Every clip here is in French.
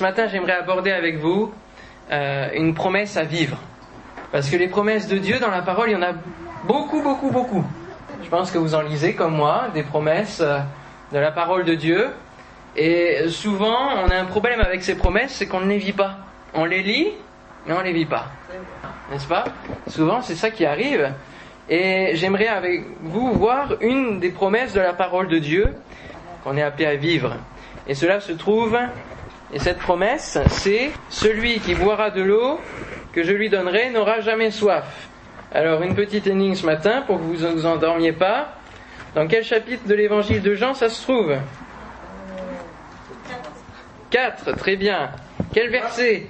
ce matin, j'aimerais aborder avec vous euh, une promesse à vivre. Parce que les promesses de Dieu dans la parole, il y en a beaucoup, beaucoup, beaucoup. Je pense que vous en lisez comme moi, des promesses euh, de la parole de Dieu. Et souvent, on a un problème avec ces promesses, c'est qu'on ne les vit pas. On les lit, mais on ne les vit pas. N'est-ce pas? Souvent, c'est ça qui arrive. Et j'aimerais avec vous voir une des promesses de la parole de Dieu qu'on est appelé à vivre. Et cela se trouve, et cette promesse, c'est celui qui boira de l'eau que je lui donnerai n'aura jamais soif. Alors, une petite énigme ce matin pour que vous ne vous endormiez pas. Dans quel chapitre de l'évangile de Jean ça se trouve? 4, très bien. Quel verset?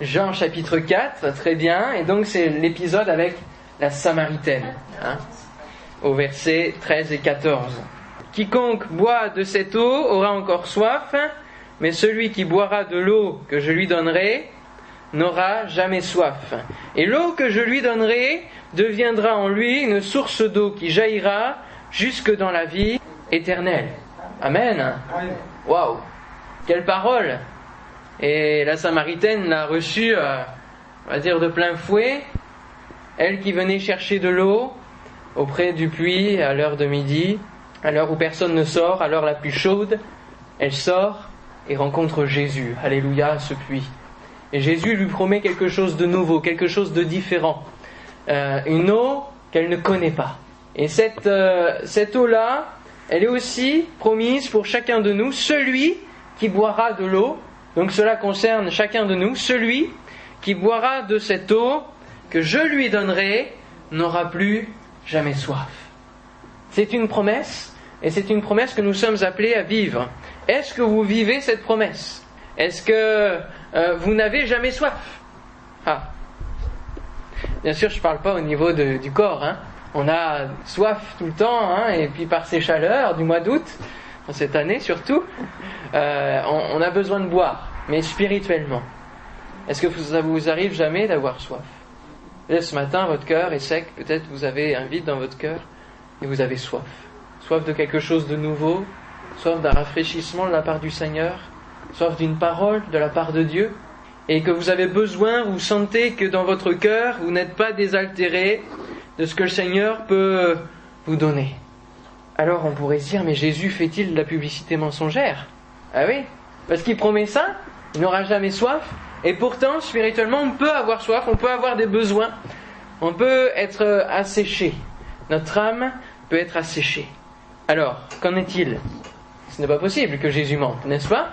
Jean chapitre 4, très bien. Et donc c'est l'épisode avec la Samaritaine, hein, au verset 13 et 14. Quiconque boit de cette eau aura encore soif, mais celui qui boira de l'eau que je lui donnerai n'aura jamais soif. Et l'eau que je lui donnerai deviendra en lui une source d'eau qui jaillira jusque dans la vie éternelle. Amen. Waouh Quelle parole Et la Samaritaine l'a reçue, euh, on va dire, de plein fouet. Elle qui venait chercher de l'eau auprès du puits à l'heure de midi, à l'heure où personne ne sort, à l'heure la plus chaude, elle sort et rencontre Jésus. Alléluia, ce puits. Et Jésus lui promet quelque chose de nouveau, quelque chose de différent. Euh, une eau qu'elle ne connaît pas. Et cette, euh, cette eau-là, elle est aussi promise pour chacun de nous, celui qui boira de l'eau, donc cela concerne chacun de nous, celui qui boira de cette eau que je lui donnerai n'aura plus jamais soif. C'est une promesse, et c'est une promesse que nous sommes appelés à vivre. Est-ce que vous vivez cette promesse? Est-ce que euh, vous n'avez jamais soif? Ah. Bien sûr, je ne parle pas au niveau du corps. Hein. On a soif tout le temps, hein, et puis par ces chaleurs du mois d'août, cette année surtout, euh, on, on, a besoin de boire, mais spirituellement. Est-ce que ça vous arrive jamais d'avoir soif? Ce matin, votre cœur est sec, peut-être vous avez un vide dans votre cœur, et vous avez soif. Soif de quelque chose de nouveau, soif d'un rafraîchissement de la part du Seigneur, soif d'une parole de la part de Dieu, et que vous avez besoin, vous sentez que dans votre cœur, vous n'êtes pas désaltéré de ce que le Seigneur peut vous donner. Alors on pourrait se dire, mais Jésus fait-il de la publicité mensongère? Ah oui, parce qu'il promet ça, il n'aura jamais soif, et pourtant, spirituellement, on peut avoir soif, on peut avoir des besoins, on peut être asséché. Notre âme peut être asséchée. Alors, qu'en est-il? Ce n'est pas possible que Jésus mente, n'est-ce pas?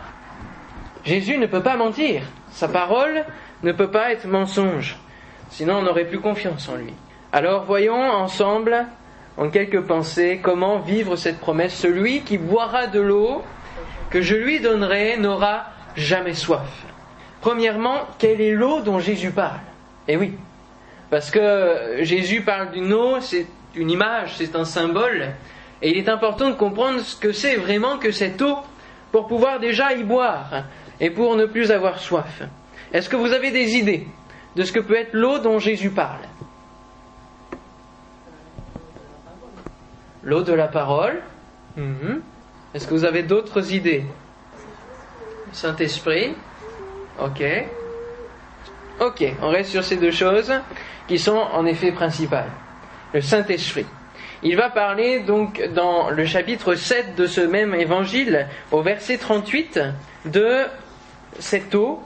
Jésus ne peut pas mentir. Sa parole ne peut pas être mensonge. Sinon, on n'aurait plus confiance en lui. Alors, voyons ensemble, en quelques pensées, comment vivre cette promesse. Celui qui boira de l'eau que je lui donnerai n'aura jamais soif. Premièrement, quelle est l'eau dont Jésus parle? Eh oui, parce que Jésus parle d'une eau, c'est une image, c'est un symbole, et il est important de comprendre ce que c'est vraiment que cette eau pour pouvoir déjà y boire et pour ne plus avoir soif. Est-ce que vous avez des idées de ce que peut être l'eau dont Jésus parle? L'eau de la parole. Mhm. Est-ce que vous avez d'autres idées? Saint-Esprit. Ok. Ok, on reste sur ces deux choses qui sont en effet principales. Le Saint-Esprit. Il va parler donc dans le chapitre 7 de ce même évangile, au verset 38, de cette eau.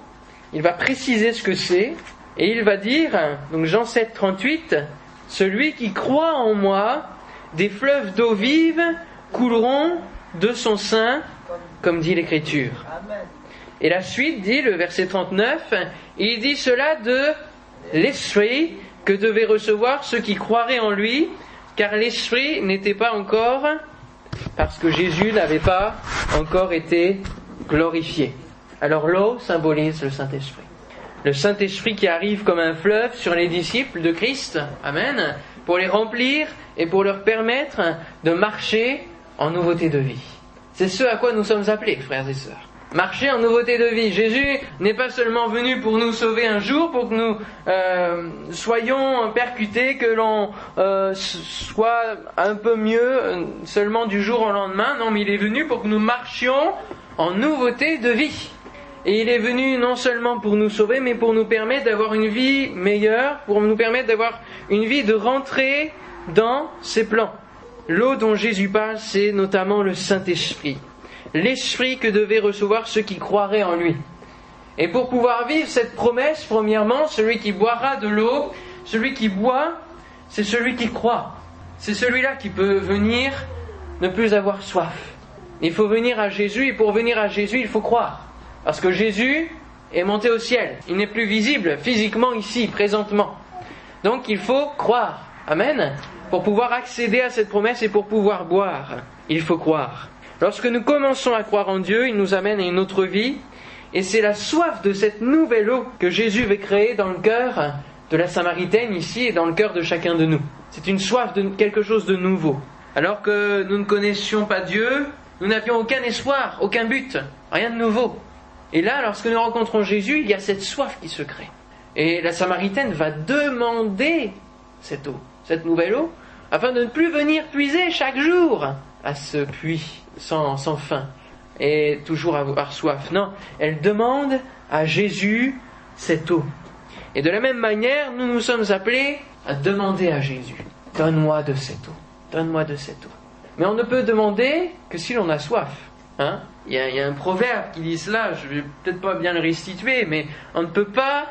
Il va préciser ce que c'est et il va dire, donc Jean 7, 38, Celui qui croit en moi, des fleuves d'eau vive couleront de son sein, comme dit l'Écriture. Et la suite dit, le verset 39, il dit cela de l'Esprit que devaient recevoir ceux qui croiraient en lui, car l'Esprit n'était pas encore, parce que Jésus n'avait pas encore été glorifié. Alors l'eau symbolise le Saint-Esprit. Le Saint-Esprit qui arrive comme un fleuve sur les disciples de Christ, Amen, pour les remplir et pour leur permettre de marcher en nouveauté de vie. C'est ce à quoi nous sommes appelés, frères et sœurs marcher en nouveauté de vie. Jésus n'est pas seulement venu pour nous sauver un jour, pour que nous euh, soyons percutés, que l'on euh, soit un peu mieux euh, seulement du jour au lendemain. Non, mais il est venu pour que nous marchions en nouveauté de vie. Et il est venu non seulement pour nous sauver, mais pour nous permettre d'avoir une vie meilleure, pour nous permettre d'avoir une vie de rentrer dans ses plans. L'eau dont Jésus parle, c'est notamment le Saint-Esprit. L'Esprit que devaient recevoir ceux qui croiraient en lui. Et pour pouvoir vivre cette promesse, premièrement, celui qui boira de l'eau, celui qui boit, c'est celui qui croit. C'est celui-là qui peut venir ne plus avoir soif. Il faut venir à Jésus et pour venir à Jésus, il faut croire. Parce que Jésus est monté au ciel. Il n'est plus visible physiquement ici, présentement. Donc il faut croire. Amen. Pour pouvoir accéder à cette promesse et pour pouvoir boire, il faut croire. Lorsque nous commençons à croire en Dieu, il nous amène à une autre vie. Et c'est la soif de cette nouvelle eau que Jésus veut créer dans le cœur de la Samaritaine ici et dans le cœur de chacun de nous. C'est une soif de quelque chose de nouveau. Alors que nous ne connaissions pas Dieu, nous n'avions aucun espoir, aucun but, rien de nouveau. Et là, lorsque nous rencontrons Jésus, il y a cette soif qui se crée. Et la Samaritaine va demander cette eau, cette nouvelle eau, afin de ne plus venir puiser chaque jour à ce puits sans, sans fin et toujours avoir soif. Non, elle demande à Jésus cette eau. Et de la même manière, nous nous sommes appelés à demander à Jésus, donne-moi de cette eau, donne-moi de cette eau. Mais on ne peut demander que si l'on a soif. Hein il, y a, un proverbe qui dit cela, je vais peut-être pas bien le restituer, mais on ne peut pas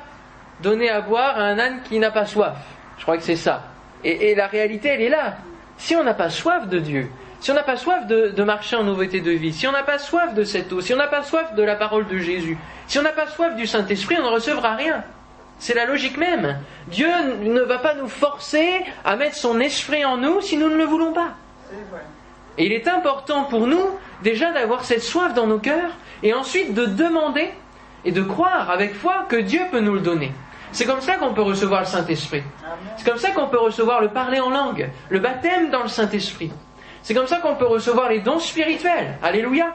donner à boire à un âne qui n'a pas soif. Je crois que c'est ça. Et, la réalité, elle est là. Si on n'a pas soif de Dieu, si on n'a pas soif de, marcher en nouveauté de vie, si on n'a pas soif de cette eau, si on n'a pas soif de la parole de Jésus, si on n'a pas soif du Saint-Esprit, on ne recevra rien. C'est la logique même. Dieu ne va pas nous forcer à mettre son esprit en nous si nous ne le voulons pas. Et il est important pour nous déjà d'avoir cette soif dans nos cœurs et ensuite de demander et de croire avec foi que Dieu peut nous le donner. C'est comme ça qu'on peut recevoir le Saint-Esprit. C'est comme ça qu'on peut recevoir le parler en langue, le baptême dans le Saint-Esprit. C'est comme ça qu'on peut recevoir les dons spirituels. Alléluia.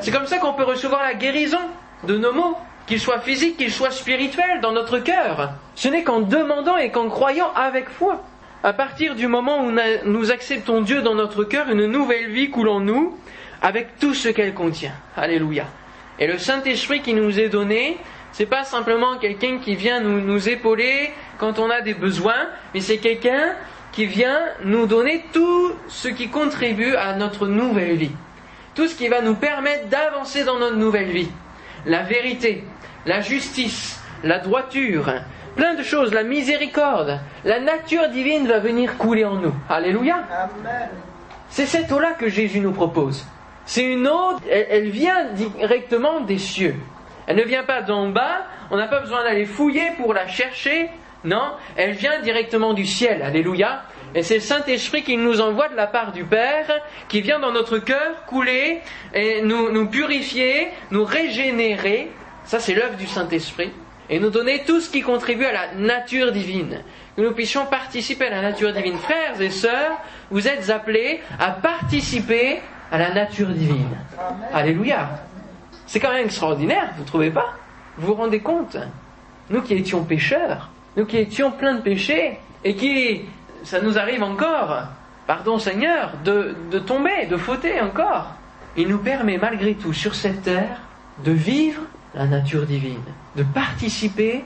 C'est comme ça qu'on peut recevoir la guérison de nos maux qu'il soit physique, qu'il soit spirituel, dans notre cœur. Ce n'est qu'en demandant et qu'en croyant avec foi. À partir du moment où nous acceptons Dieu dans notre cœur, une nouvelle vie coule en nous avec tout ce qu'elle contient. Alléluia. Et le Saint-Esprit qui nous est donné, c'est pas simplement quelqu'un qui vient nous, nous épauler quand on a des besoins, mais c'est quelqu'un qui vient nous donner tout ce qui contribue à notre nouvelle vie. Tout ce qui va nous permettre d'avancer dans notre nouvelle vie la vérité, la justice, la droiture, plein de choses, la miséricorde, la nature divine va venir couler en nous. Alléluia. C'est cette eau-là que Jésus nous propose. C'est une eau, elle, vient directement des cieux. Elle ne vient pas d'en bas, on n'a pas besoin d'aller fouiller pour la chercher. Non, elle vient directement du ciel. Alléluia. Et c'est le Saint-Esprit qui nous envoie de la part du Père, qui vient dans notre cœur couler et nous, nous purifier, nous régénérer. Ça, c'est l'œuvre du Saint-Esprit. Et nous donner tout ce qui contribue à la nature divine. Que nous puissions participer à la nature divine. Frères et sœurs, vous êtes appelés à participer à la nature divine. Alléluia. C'est quand même extraordinaire, vous ne trouvez pas? Vous vous rendez compte? Nous qui étions pécheurs, nous qui étions pleins de péchés, et qui ça nous arrive encore, pardon Seigneur, de, de tomber, de fauter encore. Il nous permet malgré tout sur cette terre de vivre la nature divine, de participer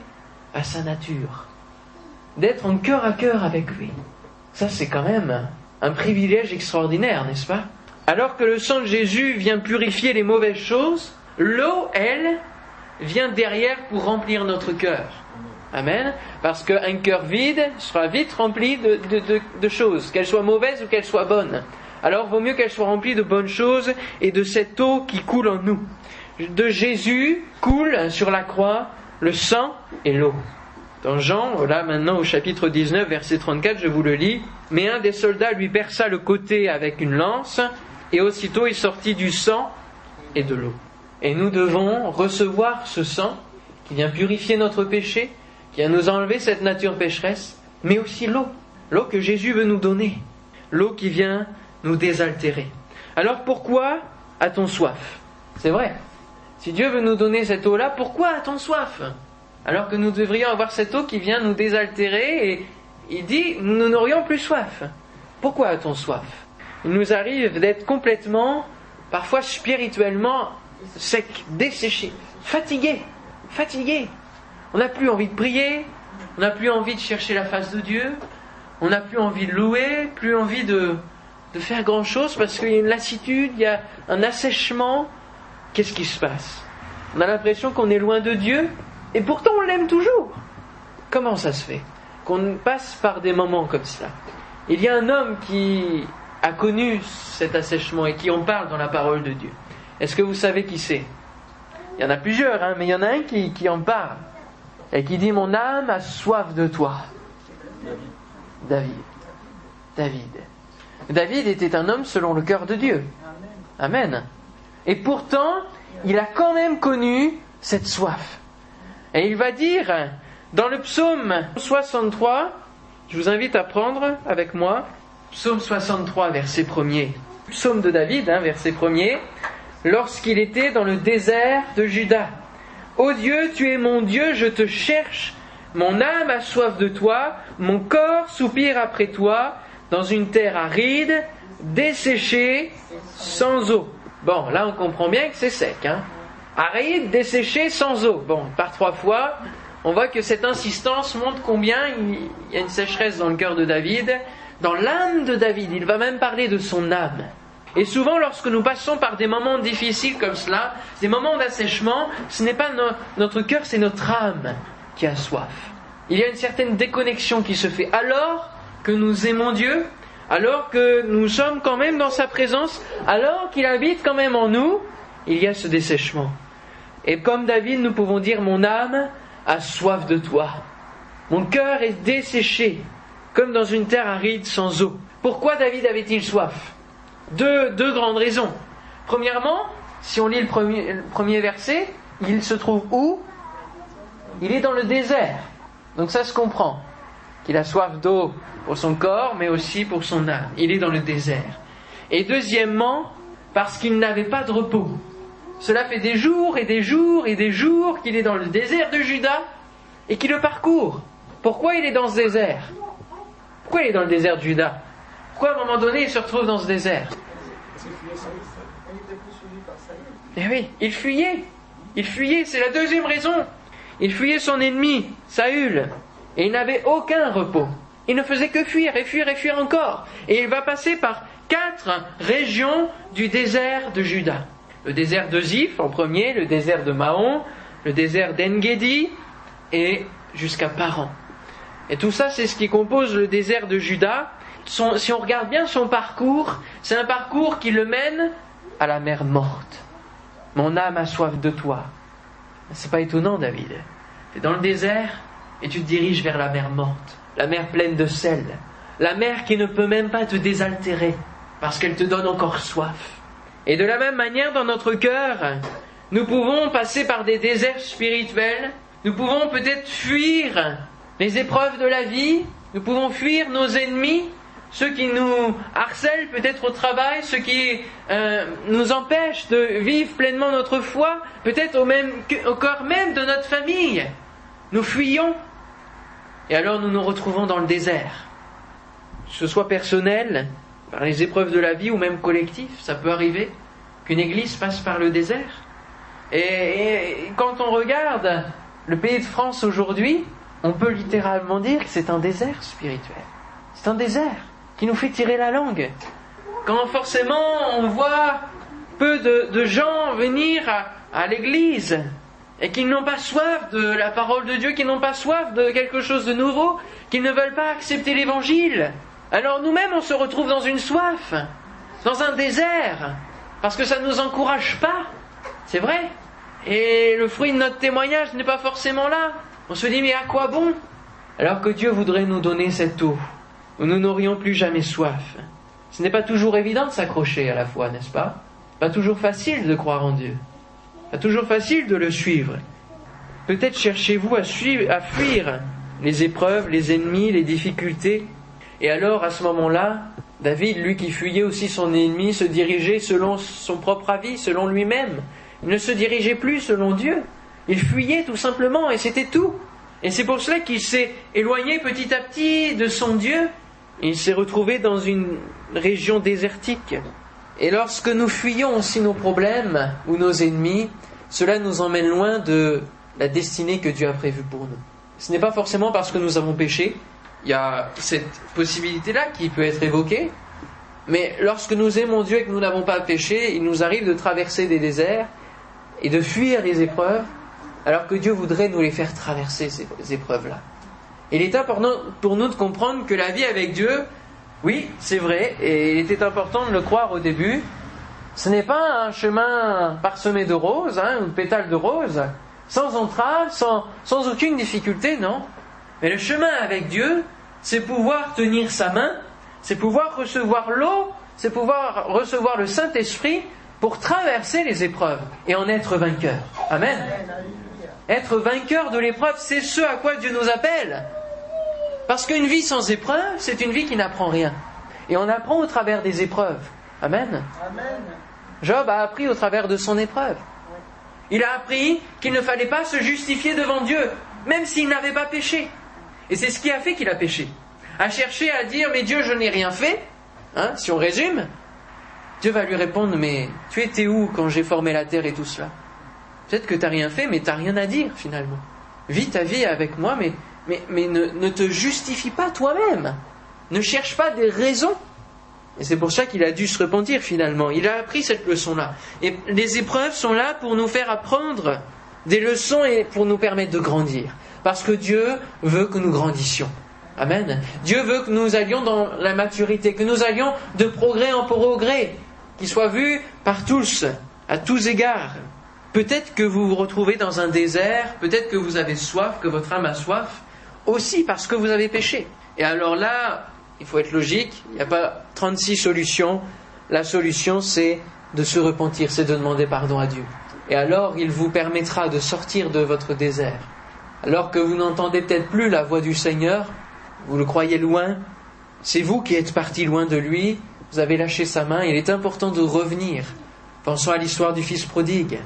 à sa nature, d'être en cœur à cœur avec lui. Ça, c'est quand même un privilège extraordinaire, n'est-ce pas? Alors que le sang de Jésus vient purifier les mauvaises choses, l'eau, elle, vient derrière pour remplir notre cœur. Amen. Parce qu'un cœur vide sera vite rempli de, choses, qu'elles soient mauvaises ou qu'elles soient bonnes. Alors vaut mieux qu'elles soient remplies de bonnes choses et de cette eau qui coule en nous. De Jésus coule sur la croix le sang et l'eau. Dans Jean, là maintenant au chapitre 19, verset 34, je vous le lis. Mais un des soldats lui perça le côté avec une lance, et aussitôt il sortit du sang et de l'eau. Et nous devons recevoir ce sang qui vient purifier notre péché, qui nous enlever cette nature pécheresse, mais aussi l'eau, l'eau que Jésus veut nous donner, l'eau qui vient nous désaltérer. Alors pourquoi a-t-on soif? C'est vrai. Si Dieu veut nous donner cette eau-là, pourquoi a-t-on soif? Alors que nous devrions avoir cette eau qui vient nous désaltérer et il dit, nous n'aurions plus soif. Pourquoi a-t-on soif? Il nous arrive d'être complètement, parfois spirituellement, sec, desséché, fatigué, fatigué. On n'a plus envie de prier, on n'a plus envie de chercher la face de Dieu, on n'a plus envie de louer, plus envie de, faire grand-chose parce qu'il y a une lassitude, il y a un assèchement. Qu'est-ce qui se passe? On a l'impression qu'on est loin de Dieu et pourtant on l'aime toujours. Comment ça se fait? Qu'on passe par des moments comme cela Il y a un homme qui a connu cet assèchement et qui en parle dans la parole de Dieu. Est-ce que vous savez qui c'est? Il y en a plusieurs, hein, mais il y en a un qui en parle et qui dit Mon âme a soif de toi. David. David. David était un homme selon le cœur de Dieu. Amen. Et pourtant, il a quand même connu cette soif. Et il va dire, dans le psaume 63, je vous invite à prendre avec moi, psaume 63, verset 1er. Psaume de David, hein, verset 1er, lorsqu'il était dans le désert de Juda. Ô Dieu, tu es mon Dieu, je te cherche, mon âme a soif de toi, mon corps soupire après toi, dans une terre aride, desséchée, sans eau. Bon, là on comprend bien que c'est sec. Hein aride, desséché, sans eau. Bon, par trois fois, on voit que cette insistance montre combien il y a une sécheresse dans le cœur de David, dans l'âme de David. Il va même parler de son âme. Et souvent, lorsque nous passons par des moments difficiles comme cela, des moments d'assèchement, ce n'est pas notre cœur, c'est notre âme qui a soif. Il y a une certaine déconnexion qui se fait alors que nous aimons Dieu, alors que nous sommes quand même dans sa présence, alors qu'il habite quand même en nous, il y a ce dessèchement. Et comme David, nous pouvons dire Mon âme a soif de toi. Mon cœur est desséché, comme dans une terre aride sans eau. Pourquoi David avait-il soif? Deux, grandes raisons. Premièrement, si on lit le premier, le premier verset, il se trouve où? Il est dans le désert. Donc ça se comprend. Qu'il a soif d'eau pour son corps, mais aussi pour son âme. Il est dans le désert. Et deuxièmement, parce qu'il n'avait pas de repos. Cela fait des jours et des jours et des jours qu'il est dans le désert de Juda et qu'il le parcourt. Pourquoi il est dans ce désert? Pourquoi il est dans le désert de Juda? Pourquoi à un moment donné il se retrouve dans ce désert Eh oui, il fuyait. Il fuyait, c'est la deuxième raison. Il fuyait son ennemi, Saül, et il n'avait aucun repos. Il ne faisait que fuir et fuir et fuir encore. Et il va passer par quatre régions du désert de Juda le désert de Ziph en premier, le désert de Mahon, le désert d'Engedi et jusqu'à Paran. Et tout ça, c'est ce qui compose le désert de Juda. Si on regarde bien son parcours, c'est un parcours qui le mène à la mer morte. Mon âme a soif de toi. C'est pas étonnant, David. Tu es dans le désert et tu te diriges vers la mer morte, la mer pleine de sel, la mer qui ne peut même pas te désaltérer parce qu'elle te donne encore soif. Et de la même manière, dans notre cœur, nous pouvons passer par des déserts spirituels, nous pouvons peut-être fuir les épreuves de la vie, nous pouvons fuir nos ennemis, ceux qui nous harcèlent peut-être au travail, ceux qui euh, nous empêchent de vivre pleinement notre foi, peut-être au, même, au corps même de notre famille. Nous fuyons et alors nous nous retrouvons dans le désert, que ce soit personnel, par les épreuves de la vie ou même collectif, ça peut arriver qu'une église passe par le désert. Et, quand on regarde le pays de France aujourd'hui, on peut littéralement dire que c'est un désert spirituel. C'est un désert qui nous fait tirer la langue. Quand forcément on voit peu de, gens venir à l'église et qu'ils n'ont pas soif de la parole de Dieu, qu'ils n'ont pas soif de quelque chose de nouveau, qu'ils ne veulent pas accepter l'évangile, alors nous-mêmes, on se retrouve dans une soif, dans un désert, parce que ça ne nous encourage pas. C'est vrai. Et le fruit de notre témoignage n'est pas forcément là. On se dit, mais à quoi bon? Alors que Dieu voudrait nous donner cette eau, où nous n'aurions plus jamais soif. Ce n'est pas toujours évident de s'accrocher à la foi, n'est-ce pas? Pas toujours facile de croire en Dieu. Pas toujours facile de le suivre. Peut-être cherchez-vous à, à fuir les épreuves, les ennemis, les difficultés, et alors, à ce moment-là, David, lui qui fuyait aussi son ennemi, se dirigeait selon son propre avis, selon lui-même. Il ne se dirigeait plus selon Dieu. Il fuyait tout simplement, et c'était tout. Et c'est pour cela qu'il s'est éloigné petit à petit de son Dieu. Il s'est retrouvé dans une région désertique. Et lorsque nous fuyons aussi nos problèmes ou nos ennemis, cela nous emmène loin de la destinée que Dieu a prévue pour nous. Ce n'est pas forcément parce que nous avons péché, il y a cette possibilité-là qui peut être évoquée, mais lorsque nous aimons Dieu et que nous n'avons pas péché, il nous arrive de traverser des déserts et de fuir les épreuves, alors que Dieu voudrait nous les faire traverser, ces épreuves-là. Il est important pour nous de comprendre que la vie avec Dieu, oui, c'est vrai, et il était important de le croire au début, ce n'est pas un chemin parsemé de roses, hein, une pétale de roses, sans entrave, sans, sans aucune difficulté, non. Mais le chemin avec Dieu, c'est pouvoir tenir sa main, c'est pouvoir recevoir l'eau, c'est pouvoir recevoir le Saint-Esprit pour traverser les épreuves et en être vainqueur. Amen. Être vainqueur de l'épreuve, c'est ce à quoi Dieu nous appelle. Parce qu'une vie sans épreuve, c'est une vie qui n'apprend rien. Et on apprend au travers des épreuves. Amen. Job a appris au travers de son épreuve. Il a appris qu'il ne fallait pas se justifier devant Dieu, même s'il n'avait pas péché. Et c'est ce qui a fait qu'il a péché. À chercher à dire, mais Dieu, je n'ai rien fait, hein, si on résume, Dieu va lui répondre, mais tu étais où quand j'ai formé la terre et tout cela? Peut-être que tu n'as rien fait, mais tu n'as rien à dire finalement. Vis ta vie avec moi, mais, mais, ne, ne te justifie pas toi-même. Ne cherche pas des raisons. Et c'est pour ça qu'il a dû se repentir finalement. Il a appris cette leçon-là. Et les épreuves sont là pour nous faire apprendre des leçons et pour nous permettre de grandir. Parce que Dieu veut que nous grandissions. Amen. Dieu veut que nous allions dans la maturité, que nous allions de progrès en progrès, qu'il soit vu par tous, à tous égards. Peut-être que vous vous retrouvez dans un désert, peut-être que vous avez soif, que votre âme a soif, aussi parce que vous avez péché. Et alors là, il faut être logique, il n'y a pas 36 solutions. La solution, c'est de se repentir, c'est de demander pardon à Dieu. Et alors, il vous permettra de sortir de votre désert. Alors que vous n'entendez peut-être plus la voix du Seigneur, vous le croyez loin, c'est vous qui êtes parti loin de lui, vous avez lâché sa main, il est important de revenir. Pensons à l'histoire du Fils prodigue,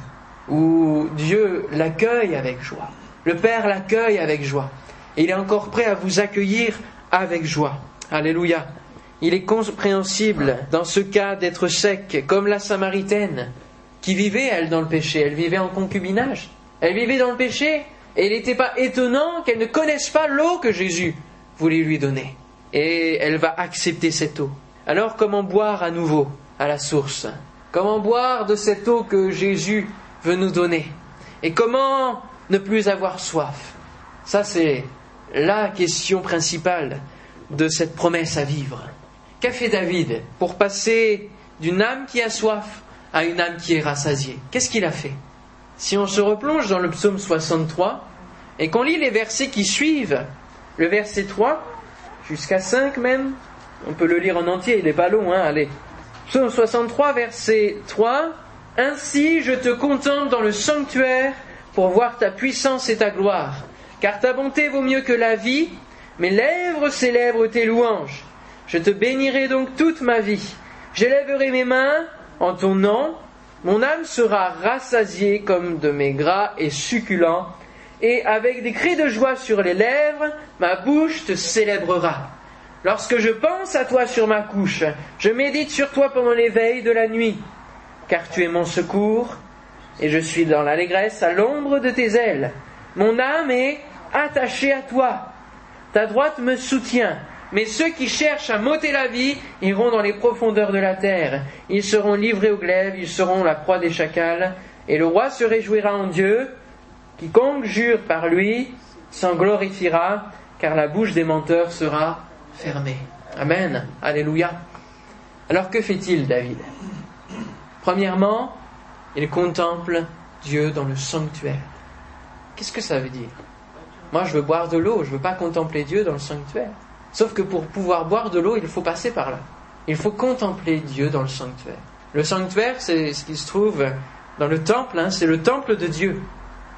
où Dieu l'accueille avec joie. Le Père l'accueille avec joie. Il est encore prêt à vous accueillir avec joie. Alléluia. Il est compréhensible dans ce cas d'être sec, comme la Samaritaine, qui vivait, elle, dans le péché. Elle vivait en concubinage. Elle vivait dans le péché. Et il n'était pas étonnant qu'elle ne connaisse pas l'eau que Jésus voulait lui donner. Et elle va accepter cette eau. Alors comment boire à nouveau à la source? Comment boire de cette eau que Jésus veut nous donner? Et comment ne plus avoir soif? Ça, c'est la question principale de cette promesse à vivre. Qu'a fait David pour passer d'une âme qui a soif à une âme qui est rassasiée? Qu'est-ce qu'il a fait? Si on se replonge dans le psaume 63 et qu'on lit les versets qui suivent, le verset 3 jusqu'à 5 même, on peut le lire en entier, il n'est pas long, hein, allez. Psaume 63, verset 3. Ainsi je te contemple dans le sanctuaire pour voir ta puissance et ta gloire. Car ta bonté vaut mieux que la vie, mes lèvres célèbrent tes louanges. Je te bénirai donc toute ma vie. J'élèverai mes mains en ton nom. Mon âme sera rassasiée comme de mes gras et succulents. Et avec des cris de joie sur les lèvres, ma bouche te célébrera. Lorsque je pense à toi sur ma couche, je médite sur toi pendant l'éveil de la nuit, car tu es mon secours, et je suis dans l'allégresse à l'ombre de tes ailes. Mon âme est attachée à toi. Ta droite me soutient. Mais ceux qui cherchent à m'ôter la vie iront dans les profondeurs de la terre. Ils seront livrés au glaive, ils seront la proie des chacals. Et le roi se réjouira en Dieu. Quiconque jure par lui s'en glorifiera, car la bouche des menteurs sera fermée. Amen. Alléluia. Alors que fait-il, David? Premièrement, il contemple Dieu dans le sanctuaire. Qu'est-ce que ça veut dire? Moi, je veux boire de l'eau, je ne veux pas contempler Dieu dans le sanctuaire. Sauf que pour pouvoir boire de l'eau, il faut passer par là. Il faut contempler Dieu dans le sanctuaire. Le sanctuaire, c'est ce qui se trouve dans le temple, hein, c'est le temple de Dieu.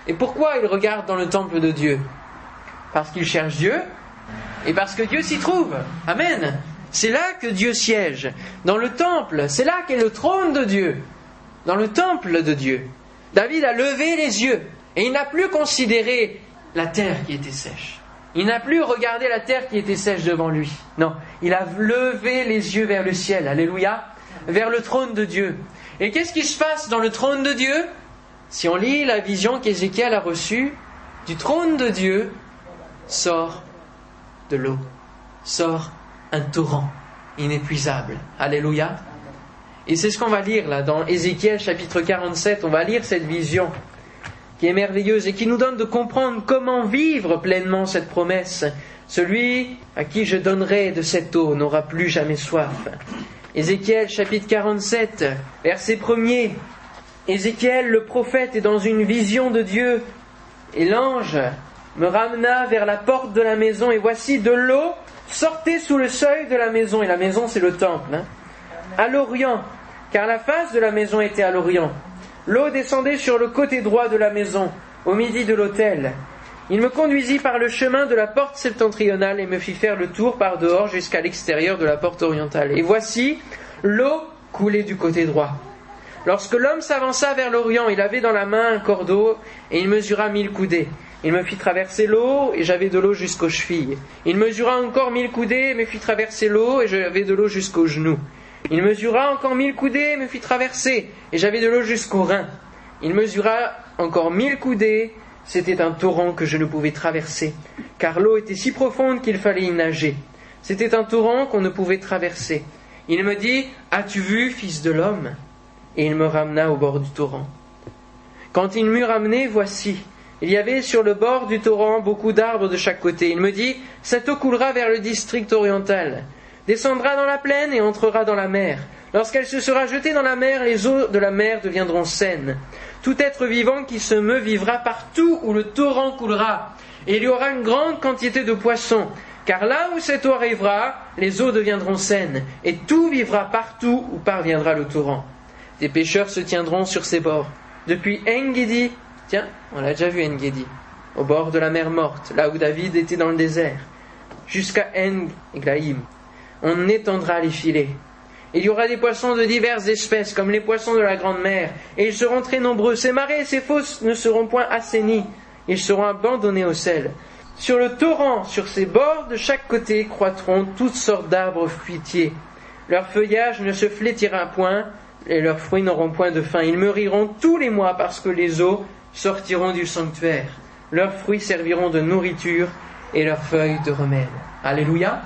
Et pourquoi il regarde dans le temple de Dieu? Parce qu'il cherche Dieu et parce que Dieu s'y trouve. Amen. C'est là que Dieu siège. Dans le temple, c'est là qu'est le trône de Dieu. Dans le temple de Dieu. David a levé les yeux et il n'a plus considéré la terre qui était sèche. Il n'a plus regardé la terre qui était sèche devant lui. Non, il a levé les yeux vers le ciel. Alléluia. vers le trône de Dieu. Et qu'est-ce qui se passe dans le trône de Dieu? Si on lit la vision qu'Ézéchiel a reçue, du trône de Dieu sort de l'eau, sort un torrent inépuisable. Alléluia. Et c'est ce qu'on va lire là dans Ézéchiel chapitre 47. On va lire cette vision qui est merveilleuse et qui nous donne de comprendre comment vivre pleinement cette promesse. Celui à qui je donnerai de cette eau n'aura plus jamais soif. Ézéchiel chapitre 47, verset 1er. Ézéchiel le prophète est dans une vision de Dieu et l'ange me ramena vers la porte de la maison et voici de l'eau sortait sous le seuil de la maison et la maison c'est le temple. Hein, à l'orient car la face de la maison était à l'orient. L'eau descendait sur le côté droit de la maison, au midi de l'autel. Il me conduisit par le chemin de la porte septentrionale et me fit faire le tour par dehors jusqu'à l'extérieur de la porte orientale. Et voici, l'eau coulait du côté droit. Lorsque l'homme s'avança vers l'Orient, il avait dans la main un cordeau et il mesura mille coudées. Il me fit traverser l'eau et j'avais de l'eau jusqu'aux chevilles. Il mesura encore mille coudées et me fit traverser l'eau et j'avais de l'eau jusqu'aux genoux. Il mesura encore mille coudées et me fit traverser, et j'avais de l'eau jusqu'aux reins. Il mesura encore mille coudées, c'était un torrent que je ne pouvais traverser, car l'eau était si profonde qu'il fallait y nager. C'était un torrent qu'on ne pouvait traverser. Il me dit, As-tu vu, fils de l'homme? Et il me ramena au bord du torrent. Quand il m'eut ramené, voici, il y avait sur le bord du torrent beaucoup d'arbres de chaque côté. Il me dit, Cette eau coulera vers le district oriental descendra dans la plaine et entrera dans la mer. Lorsqu'elle se sera jetée dans la mer, les eaux de la mer deviendront saines. Tout être vivant qui se meut vivra partout où le torrent coulera. Et il y aura une grande quantité de poissons. Car là où cette eau arrivera, les eaux deviendront saines, et tout vivra partout où parviendra le torrent. Des pêcheurs se tiendront sur ses bords. Depuis Engedi, tiens, on l'a déjà vu Engedi, au bord de la mer morte, là où David était dans le désert, jusqu'à En-Glaïm, on étendra les filets. Il y aura des poissons de diverses espèces, comme les poissons de la grande mer, et ils seront très nombreux. Ces marais et ces fosses ne seront point assainis, ils seront abandonnés au sel. Sur le torrent, sur ses bords, de chaque côté, croîtront toutes sortes d'arbres fruitiers. Leur feuillage ne se flétira point, et leurs fruits n'auront point de faim. Ils mûriront tous les mois parce que les eaux sortiront du sanctuaire. Leurs fruits serviront de nourriture et leurs feuilles de remède. Alléluia.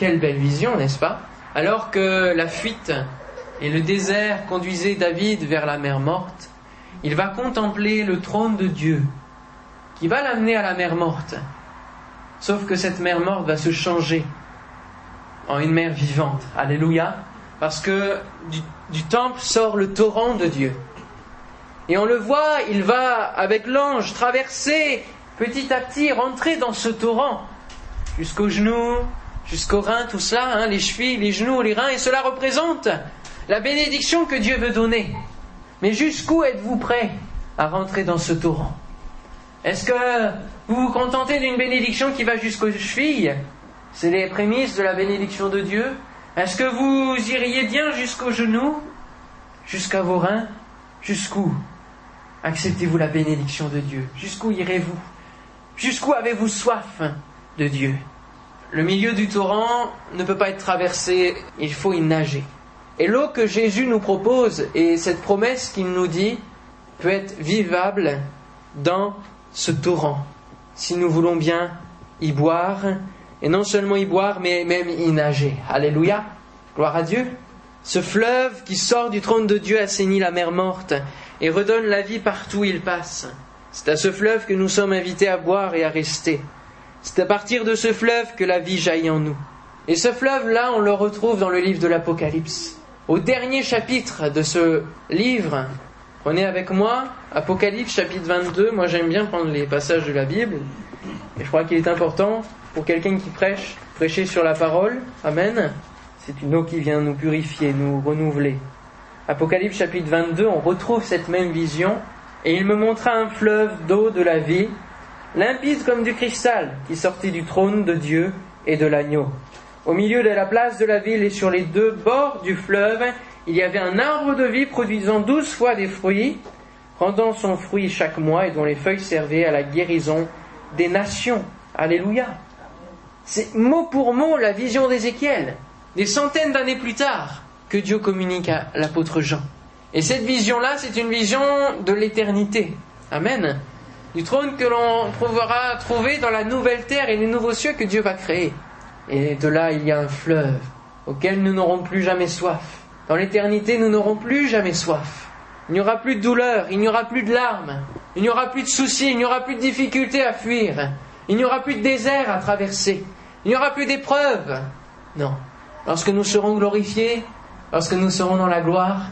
Quelle belle vision, n'est-ce pas? Alors que la fuite et le désert conduisaient David vers la mer morte, il va contempler le trône de Dieu qui va l'amener à la mer morte. Sauf que cette mer morte va se changer en une mer vivante. Alléluia. Parce que du, temple sort le torrent de Dieu. Et on le voit, il va, avec l'ange, traverser petit à petit, rentrer dans ce torrent, jusqu'aux genoux, jusqu'aux reins, tout cela, hein, les chevilles, les genoux, les reins, et cela représente la bénédiction que Dieu veut donner. Mais jusqu'où êtes-vous prêt à rentrer dans ce torrent? Est-ce que vous vous contentez d'une bénédiction qui va jusqu'aux chevilles? C'est les prémices de la bénédiction de Dieu. Est-ce que vous iriez bien jusqu'aux genoux? Jusqu'à vos reins? Jusqu'où acceptez-vous la bénédiction de Dieu? Jusqu'où irez-vous? Jusqu'où avez-vous soif de Dieu? Le milieu du torrent ne peut pas être traversé, il faut y nager. Et l'eau que Jésus nous propose et cette promesse qu'il nous dit peut être vivable dans ce torrent, si nous voulons bien y boire, et non seulement y boire, mais même y nager. Alléluia, gloire à Dieu. Ce fleuve qui sort du trône de Dieu assainit la mer morte et redonne la vie partout où il passe. C'est à ce fleuve que nous sommes invités à boire et à rester. C'est à partir de ce fleuve que la vie jaillit en nous. Et ce fleuve-là, on le retrouve dans le livre de l'Apocalypse. Au dernier chapitre de ce livre, prenez avec moi Apocalypse chapitre 22. Moi j'aime bien prendre les passages de la Bible. Et je crois qu'il est important pour quelqu'un qui prêche, prêcher sur la parole. Amen. C'est une eau qui vient nous purifier, nous renouveler. Apocalypse chapitre 22, on retrouve cette même vision. Et il me montra un fleuve d'eau de la vie limpide comme du cristal, qui sortit du trône de Dieu et de l'agneau. Au milieu de la place de la ville et sur les deux bords du fleuve, il y avait un arbre de vie produisant douze fois des fruits, rendant son fruit chaque mois et dont les feuilles servaient à la guérison des nations. Alléluia. C'est mot pour mot la vision d'Ézéchiel. Des centaines d'années plus tard, que Dieu communique à l'apôtre Jean. Et cette vision-là, c'est une vision de l'éternité. Amen. Du trône que l'on trouvera trouvé dans la nouvelle terre et les nouveaux cieux que Dieu va créer. Et de là, il y a un fleuve auquel nous n'aurons plus jamais soif. Dans l'éternité, nous n'aurons plus jamais soif. Il n'y aura plus de douleur, il n'y aura plus de larmes, il n'y aura plus de soucis, il n'y aura plus de difficultés à fuir, il n'y aura plus de désert à traverser, il n'y aura plus d'épreuves. Non. Lorsque nous serons glorifiés, lorsque nous serons dans la gloire,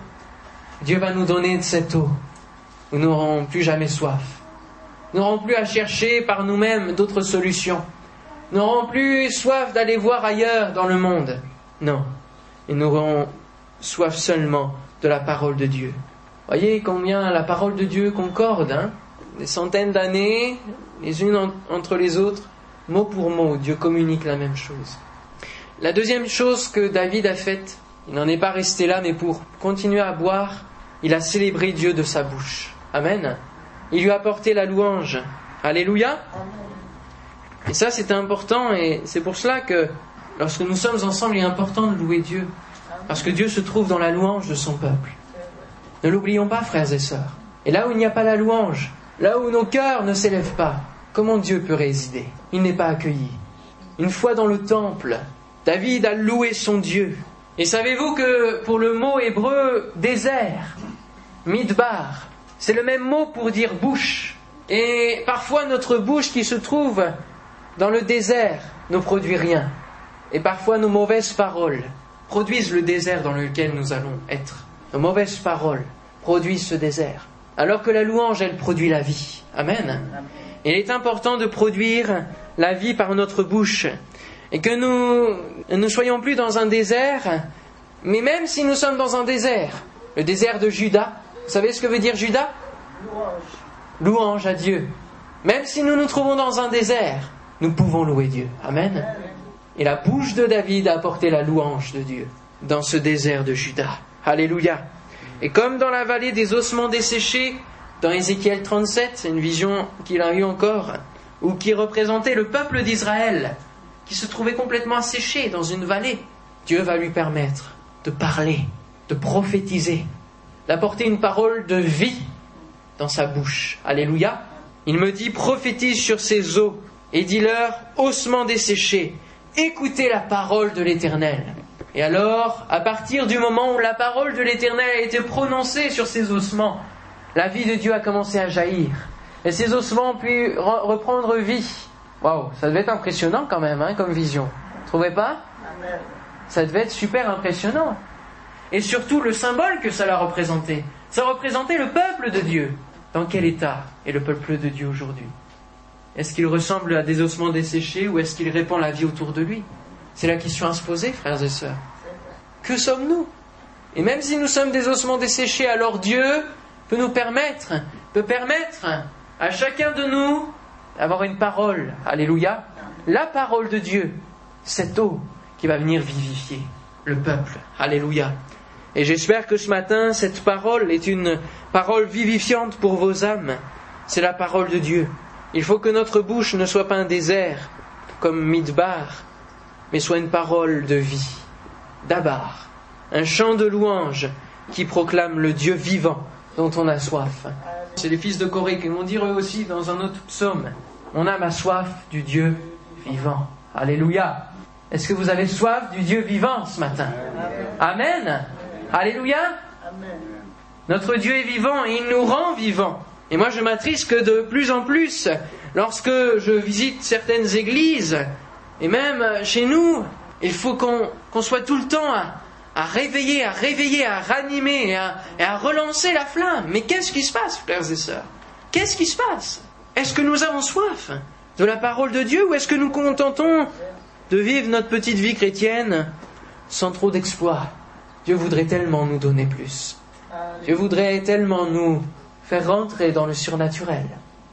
Dieu va nous donner de cette eau. Nous n'aurons plus jamais soif. N'aurons plus à chercher par nous-mêmes d'autres solutions. N'aurons plus soif d'aller voir ailleurs dans le monde. Non. Et nous aurons soif seulement de la parole de Dieu. Voyez combien la parole de Dieu concorde, hein? Des centaines d'années, les unes entre les autres, mot pour mot, Dieu communique la même chose. La deuxième chose que David a faite, il n'en est pas resté là, mais pour continuer à boire, il a célébré Dieu de sa bouche. Amen. Il lui a apporté la louange. Alléluia. Et ça, c'est important, et c'est pour cela que lorsque nous sommes ensemble, il est important de louer Dieu. Parce que Dieu se trouve dans la louange de son peuple. Ne l'oublions pas, frères et sœurs. Et là où il n'y a pas la louange, là où nos cœurs ne s'élèvent pas, comment Dieu peut résider? Il n'est pas accueilli. Une fois dans le temple, David a loué son Dieu. Et savez-vous que pour le mot hébreu désert, midbar, c'est le même mot pour dire bouche. Et parfois notre bouche qui se trouve dans le désert ne produit rien. Et parfois nos mauvaises paroles produisent le désert dans lequel nous allons être. Nos mauvaises paroles produisent ce désert. Alors que la louange, elle produit la vie. Amen. Il est important de produire la vie par notre bouche. Et que nous ne soyons plus dans un désert, mais même si nous sommes dans un désert, le désert de Judas, vous savez ce que veut dire Judas Louange. Louange à Dieu. Même si nous nous trouvons dans un désert, nous pouvons louer Dieu. Amen. Et la bouche de David a apporté la louange de Dieu dans ce désert de Judas. Alléluia. Et comme dans la vallée des ossements desséchés, dans Ézéchiel 37, c'est une vision qu'il a eue encore, ou qui représentait le peuple d'Israël, qui se trouvait complètement asséché dans une vallée. Dieu va lui permettre de parler, de prophétiser, d'apporter une parole de vie dans sa bouche. Alléluia. Il me dit, prophétise sur ces eaux et dis-leur, ossements desséchés, écoutez la parole de l'Éternel. Et alors, à partir du moment où la parole de l'Éternel a été prononcée sur ces ossements, la vie de Dieu a commencé à jaillir. Et ces ossements ont pu reprendre vie. Waouh, ça devait être impressionnant quand même, hein, comme vision. Vous trouvez pas? Ça devait être super impressionnant. Et surtout le symbole que cela représentait. Ça représentait le peuple de Dieu. Dans quel état est le peuple de Dieu aujourd'hui? Est-ce qu'il ressemble à des ossements desséchés ou est-ce qu'il répand la vie autour de lui? C'est la question à se poser, frères et sœurs. Que sommes-nous? Et même si nous sommes des ossements desséchés, alors Dieu peut nous permettre, peut permettre à chacun de nous d'avoir une parole. Alléluia. La parole de Dieu, cette eau qui va venir vivifier le peuple. Alléluia. Et j'espère que ce matin, cette parole est une parole vivifiante pour vos âmes. C'est la parole de Dieu. Il faut que notre bouche ne soit pas un désert, comme Midbar, mais soit une parole de vie, d'Abar, un chant de louange qui proclame le Dieu vivant dont on a soif. C'est les fils de Corée qui vont dire eux aussi dans un autre psaume, on a ma soif du Dieu vivant. Alléluia. Est-ce que vous avez soif du Dieu vivant ce matin? Amen. Alléluia. Notre Dieu est vivant et il nous rend vivants. Et moi, je m'attriste que de plus en plus, lorsque je visite certaines églises, et même chez nous, il faut qu'on soit tout le temps à, réveiller, à réveiller, à ranimer et à, et à relancer la flamme. Mais qu'est-ce qui se passe, frères et sœurs? Qu'est-ce qui se passe? Est-ce que nous avons soif de la parole de Dieu ou est-ce que nous contentons de vivre notre petite vie chrétienne sans trop d'exploits? Dieu voudrait tellement nous donner plus. Dieu voudrait tellement nous faire rentrer dans le surnaturel,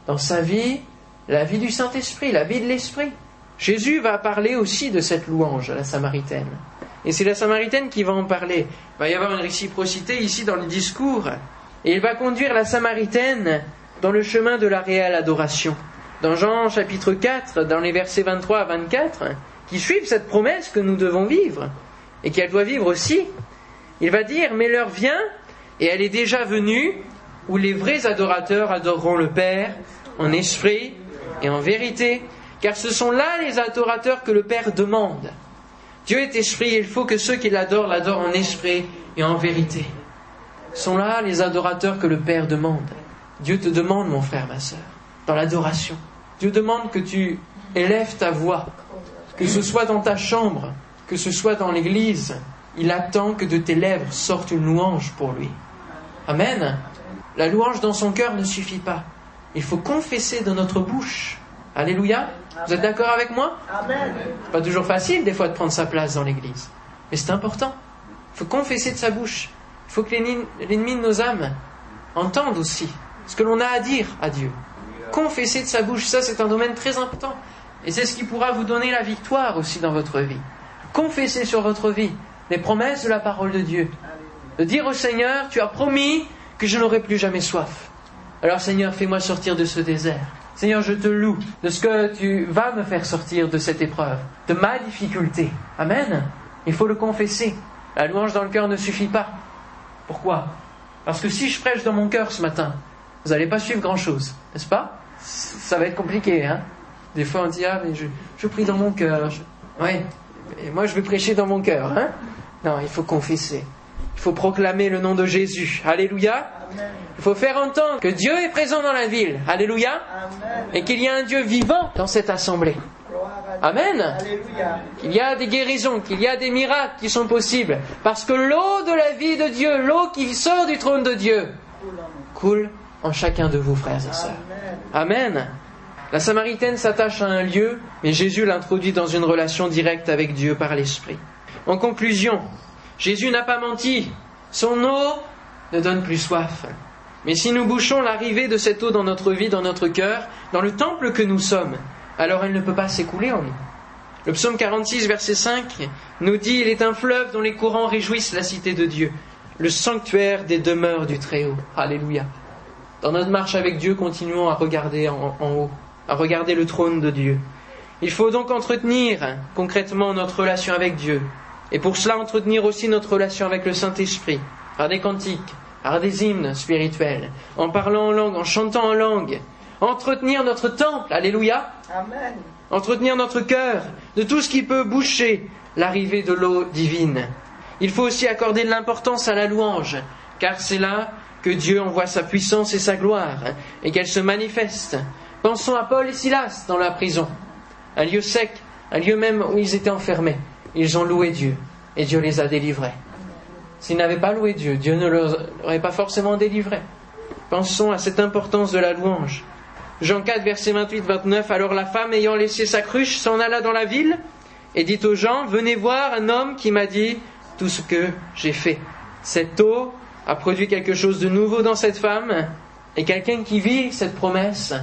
dans sa vie, la vie du Saint-Esprit, la vie de l'Esprit. Jésus va parler aussi de cette louange à la Samaritaine. Et c'est la Samaritaine qui va en parler. Il va y avoir une réciprocité ici dans le discours. Et il va conduire la Samaritaine dans le chemin de la réelle adoration. Dans Jean chapitre 4, dans les versets 23 à 24, qui suivent cette promesse que nous devons vivre, et qu'elle doit vivre aussi, il va dire, mais l'heure vient, et elle est déjà venue, où les vrais adorateurs adoreront le Père en esprit et en vérité, car ce sont là les adorateurs que le Père demande. Dieu est esprit il faut que ceux qui l'adorent l'adorent en esprit et en vérité. Ce sont là les adorateurs que le Père demande. Dieu te demande, mon frère, ma sœur, dans l'adoration. Dieu demande que tu élèves ta voix, que ce soit dans ta chambre, que ce soit dans l'église. Il attend que de tes lèvres sorte une louange pour lui. Amen. La louange dans son cœur ne suffit pas. Il faut confesser de notre bouche. Alléluia. Vous êtes d'accord avec moi? Amen. C'est pas toujours facile des fois de prendre sa place dans l'église. Mais c'est important. Il faut confesser de sa bouche. Il faut que l'ennemi de nos âmes entende aussi ce que l'on a à dire à Dieu. Confesser de sa bouche, ça c'est un domaine très important. Et c'est ce qui pourra vous donner la victoire aussi dans votre vie. Confesser sur votre vie les promesses de la parole de Dieu. De dire au Seigneur, tu as promis que je n'aurai plus jamais soif. Alors Seigneur, fais-moi sortir de ce désert. Seigneur, je te loue de ce que tu vas me faire sortir de cette épreuve, de ma difficulté. Amen. Il faut le confesser. La louange dans le cœur ne suffit pas. Pourquoi? Parce que si je prêche dans mon cœur ce matin, vous n'allez pas suivre grand-chose, n'est-ce pas? Ça va être compliqué, hein? Des fois on dit, ah, mais je, prie dans mon cœur. Oui, et moi je vais prêcher dans mon cœur, hein Non, il faut confesser. Il faut proclamer le nom de Jésus. Alléluia. Il faut faire entendre que Dieu est présent dans la ville. Alléluia. Et qu'il y a un Dieu vivant dans cette assemblée. Amen. Qu'il y a des guérisons, qu'il y a des miracles qui sont possibles. Parce que l'eau de la vie de Dieu, l'eau qui sort du trône de Dieu, coule en chacun de vous, frères et sœurs. Amen. La Samaritaine s'attache à un lieu, mais Jésus l'introduit dans une relation directe avec Dieu par l'Esprit. En conclusion, Jésus n'a pas menti. Son eau ne donne plus soif. Mais si nous bouchons l'arrivée de cette eau dans notre vie, dans notre cœur, dans le temple que nous sommes, alors elle ne peut pas s'écouler en nous. Le psaume 46, verset 5 nous dit Il est un fleuve dont les courants réjouissent la cité de Dieu, le sanctuaire des demeures du Très-Haut. Alléluia. Dans notre marche avec Dieu, continuons à regarder en, en haut, à regarder le trône de Dieu. Il faut donc entretenir concrètement notre relation avec Dieu, et pour cela entretenir aussi notre relation avec le Saint-Esprit, par des cantiques, par des hymnes spirituels, en parlant en langue, en chantant en langue, entretenir notre temple, alléluia, Amen. entretenir notre cœur de tout ce qui peut boucher l'arrivée de l'eau divine. Il faut aussi accorder de l'importance à la louange, car c'est là que Dieu envoie sa puissance et sa gloire, et qu'elle se manifeste. Pensons à Paul et Silas dans la prison, un lieu sec, un lieu même où ils étaient enfermés. Ils ont loué Dieu et Dieu les a délivrés. S'ils n'avaient pas loué Dieu, Dieu ne les aurait pas forcément délivrés. Pensons à cette importance de la louange. Jean 4, verset 28-29, alors la femme ayant laissé sa cruche s'en alla dans la ville et dit aux gens, venez voir un homme qui m'a dit tout ce que j'ai fait. Cette eau a produit quelque chose de nouveau dans cette femme et quelqu'un qui vit cette promesse,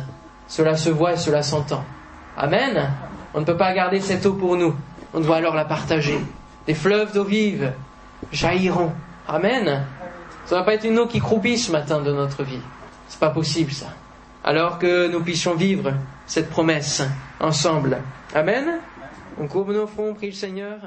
cela se voit et cela s'entend. Amen. On ne peut pas garder cette eau pour nous on doit alors la partager. Des fleuves d'eau vive jailliront. Amen. Ça ne va pas être une eau qui croupit ce matin de notre vie. C'est pas possible ça. Alors que nous puissions vivre cette promesse ensemble. Amen. On courbe nos fronts, prie le Seigneur.